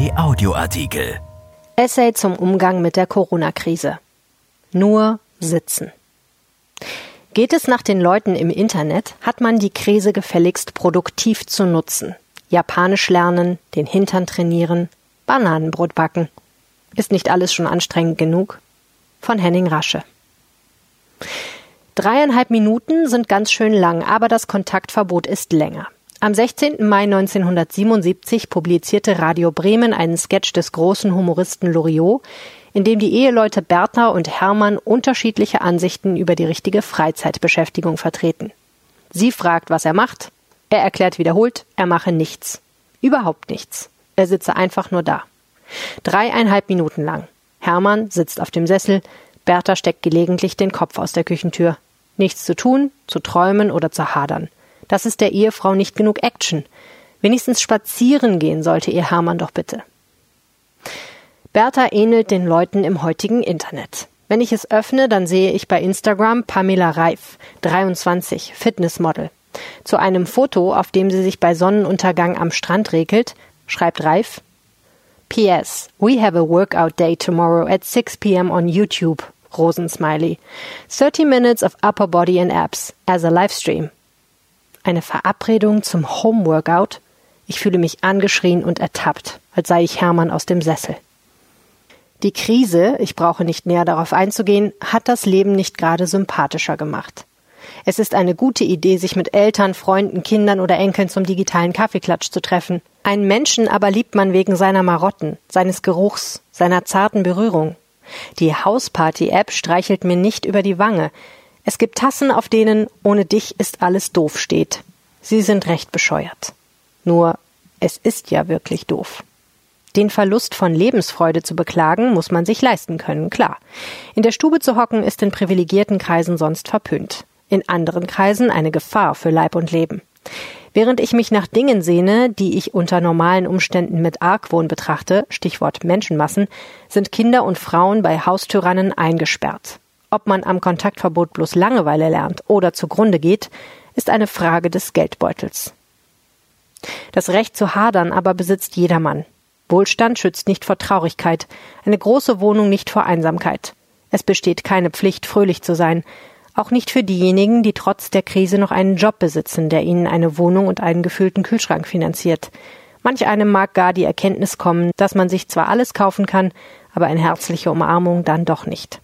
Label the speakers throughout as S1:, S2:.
S1: Kai Audioartikel.
S2: Essay zum Umgang mit der Corona-Krise. Nur sitzen. Geht es nach den Leuten im Internet, hat man die Krise gefälligst produktiv zu nutzen. Japanisch lernen, den Hintern trainieren, Bananenbrot backen. Ist nicht alles schon anstrengend genug? Von Henning Rasche. Dreieinhalb Minuten sind ganz schön lang, aber das Kontaktverbot ist länger. Am 16. Mai 1977 publizierte Radio Bremen einen Sketch des großen Humoristen Loriot, in dem die Eheleute Bertha und Hermann unterschiedliche Ansichten über die richtige Freizeitbeschäftigung vertreten. Sie fragt, was er macht. Er erklärt wiederholt, er mache nichts. Überhaupt nichts. Er sitze einfach nur da. Dreieinhalb Minuten lang. Hermann sitzt auf dem Sessel, Bertha steckt gelegentlich den Kopf aus der Küchentür. Nichts zu tun, zu träumen oder zu hadern. Das ist der Ehefrau nicht genug Action. Wenigstens spazieren gehen sollte ihr Hermann doch bitte. Bertha ähnelt den Leuten im heutigen Internet. Wenn ich es öffne, dann sehe ich bei Instagram Pamela Reif, 23, Fitnessmodel. Zu einem Foto, auf dem sie sich bei Sonnenuntergang am Strand regelt, schreibt Reif, P.S. We have a workout day tomorrow at 6 p.m. on YouTube. Rosensmiley. 30 minutes of upper body and abs as a Livestream. Eine Verabredung zum Homeworkout? Ich fühle mich angeschrien und ertappt, als sei ich Hermann aus dem Sessel. Die Krise, ich brauche nicht näher darauf einzugehen, hat das Leben nicht gerade sympathischer gemacht. Es ist eine gute Idee, sich mit Eltern, Freunden, Kindern oder Enkeln zum digitalen Kaffeeklatsch zu treffen. Einen Menschen aber liebt man wegen seiner Marotten, seines Geruchs, seiner zarten Berührung. Die Hausparty-App streichelt mir nicht über die Wange, es gibt Tassen, auf denen ohne dich ist alles doof steht. Sie sind recht bescheuert. Nur, es ist ja wirklich doof. Den Verlust von Lebensfreude zu beklagen, muss man sich leisten können, klar. In der Stube zu hocken ist in privilegierten Kreisen sonst verpönt. In anderen Kreisen eine Gefahr für Leib und Leben. Während ich mich nach Dingen sehne, die ich unter normalen Umständen mit Argwohn betrachte, Stichwort Menschenmassen, sind Kinder und Frauen bei Haustyrannen eingesperrt. Ob man am Kontaktverbot bloß Langeweile lernt oder zugrunde geht, ist eine Frage des Geldbeutels. Das Recht zu hadern aber besitzt jedermann. Wohlstand schützt nicht vor Traurigkeit, eine große Wohnung nicht vor Einsamkeit. Es besteht keine Pflicht, fröhlich zu sein, auch nicht für diejenigen, die trotz der Krise noch einen Job besitzen, der ihnen eine Wohnung und einen gefüllten Kühlschrank finanziert. Manch einem mag gar die Erkenntnis kommen, dass man sich zwar alles kaufen kann, aber eine herzliche Umarmung dann doch nicht.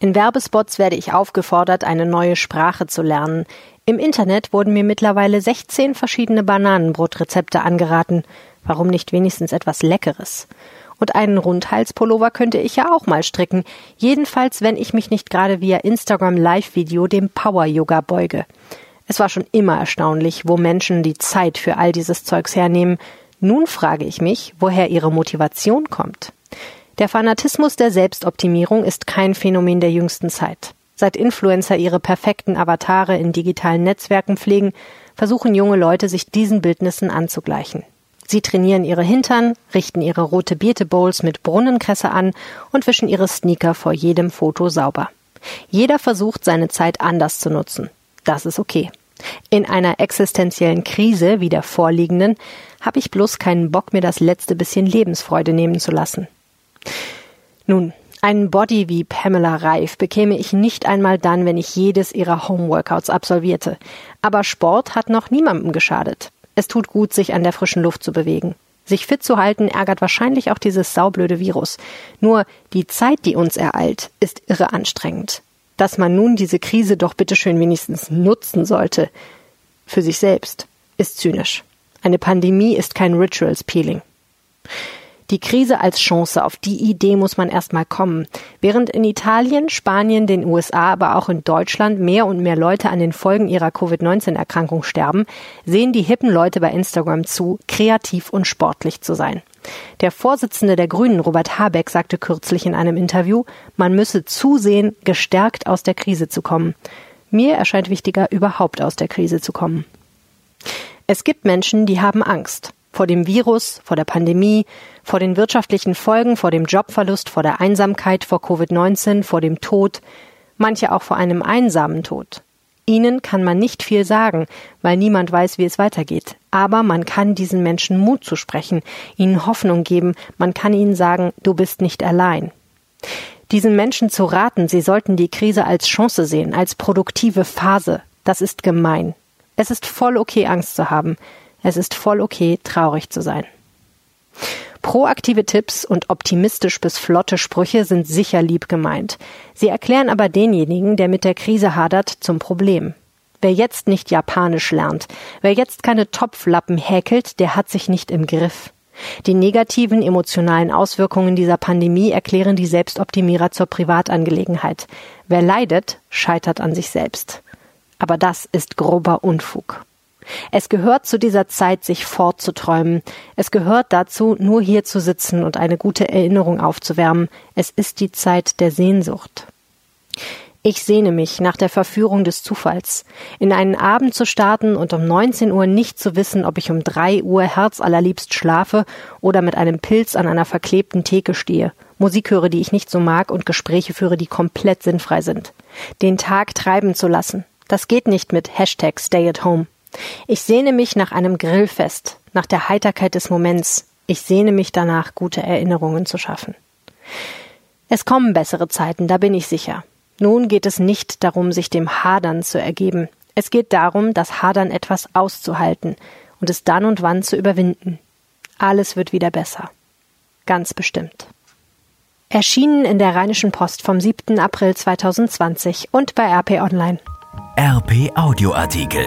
S2: In Werbespots werde ich aufgefordert, eine neue Sprache zu lernen. Im Internet wurden mir mittlerweile 16 verschiedene Bananenbrotrezepte angeraten. Warum nicht wenigstens etwas Leckeres? Und einen Rundhalspullover könnte ich ja auch mal stricken. Jedenfalls, wenn ich mich nicht gerade via Instagram Live-Video dem Power Yoga beuge. Es war schon immer erstaunlich, wo Menschen die Zeit für all dieses Zeugs hernehmen. Nun frage ich mich, woher ihre Motivation kommt. Der Fanatismus der Selbstoptimierung ist kein Phänomen der jüngsten Zeit. Seit Influencer ihre perfekten Avatare in digitalen Netzwerken pflegen, versuchen junge Leute sich diesen Bildnissen anzugleichen. Sie trainieren ihre Hintern, richten ihre rote Beete Bowls mit Brunnenkresse an und wischen ihre Sneaker vor jedem Foto sauber. Jeder versucht, seine Zeit anders zu nutzen. Das ist okay. In einer existenziellen Krise wie der vorliegenden habe ich bloß keinen Bock, mir das letzte bisschen Lebensfreude nehmen zu lassen. Nun, einen Body wie Pamela Reif bekäme ich nicht einmal dann, wenn ich jedes ihrer Homeworkouts absolvierte. Aber Sport hat noch niemandem geschadet. Es tut gut, sich an der frischen Luft zu bewegen. Sich fit zu halten ärgert wahrscheinlich auch dieses saublöde Virus. Nur die Zeit, die uns ereilt, ist irre anstrengend. Dass man nun diese Krise doch bitteschön wenigstens nutzen sollte, für sich selbst, ist zynisch. Eine Pandemie ist kein Rituals Peeling. Die Krise als Chance, auf die Idee muss man erstmal kommen. Während in Italien, Spanien, den USA, aber auch in Deutschland mehr und mehr Leute an den Folgen ihrer Covid-19-Erkrankung sterben, sehen die hippen Leute bei Instagram zu, kreativ und sportlich zu sein. Der Vorsitzende der Grünen, Robert Habeck, sagte kürzlich in einem Interview, man müsse zusehen, gestärkt aus der Krise zu kommen. Mir erscheint wichtiger, überhaupt aus der Krise zu kommen. Es gibt Menschen, die haben Angst vor dem Virus, vor der Pandemie, vor den wirtschaftlichen Folgen, vor dem Jobverlust, vor der Einsamkeit, vor Covid-19, vor dem Tod, manche auch vor einem einsamen Tod. Ihnen kann man nicht viel sagen, weil niemand weiß, wie es weitergeht. Aber man kann diesen Menschen Mut zusprechen, ihnen Hoffnung geben, man kann ihnen sagen, du bist nicht allein. Diesen Menschen zu raten, sie sollten die Krise als Chance sehen, als produktive Phase, das ist gemein. Es ist voll okay, Angst zu haben. Es ist voll okay, traurig zu sein. Proaktive Tipps und optimistisch bis flotte Sprüche sind sicher lieb gemeint. Sie erklären aber denjenigen, der mit der Krise hadert, zum Problem. Wer jetzt nicht Japanisch lernt, wer jetzt keine Topflappen häkelt, der hat sich nicht im Griff. Die negativen emotionalen Auswirkungen dieser Pandemie erklären die Selbstoptimierer zur Privatangelegenheit. Wer leidet, scheitert an sich selbst. Aber das ist grober Unfug. Es gehört zu dieser Zeit, sich fortzuträumen. Es gehört dazu, nur hier zu sitzen und eine gute Erinnerung aufzuwärmen. Es ist die Zeit der Sehnsucht. Ich sehne mich nach der Verführung des Zufalls, in einen Abend zu starten und um 19 Uhr nicht zu wissen, ob ich um 3 Uhr herzallerliebst schlafe oder mit einem Pilz an einer verklebten Theke stehe, Musik höre, die ich nicht so mag und Gespräche führe, die komplett sinnfrei sind. Den Tag treiben zu lassen. Das geht nicht mit Hashtag Stay at Home. Ich sehne mich nach einem Grillfest, nach der Heiterkeit des Moments. Ich sehne mich danach, gute Erinnerungen zu schaffen. Es kommen bessere Zeiten, da bin ich sicher. Nun geht es nicht darum, sich dem Hadern zu ergeben. Es geht darum, das Hadern etwas auszuhalten und es dann und wann zu überwinden. Alles wird wieder besser. Ganz bestimmt. Erschienen in der Rheinischen Post vom 7. April 2020 und bei RP Online.
S1: RP Audioartikel.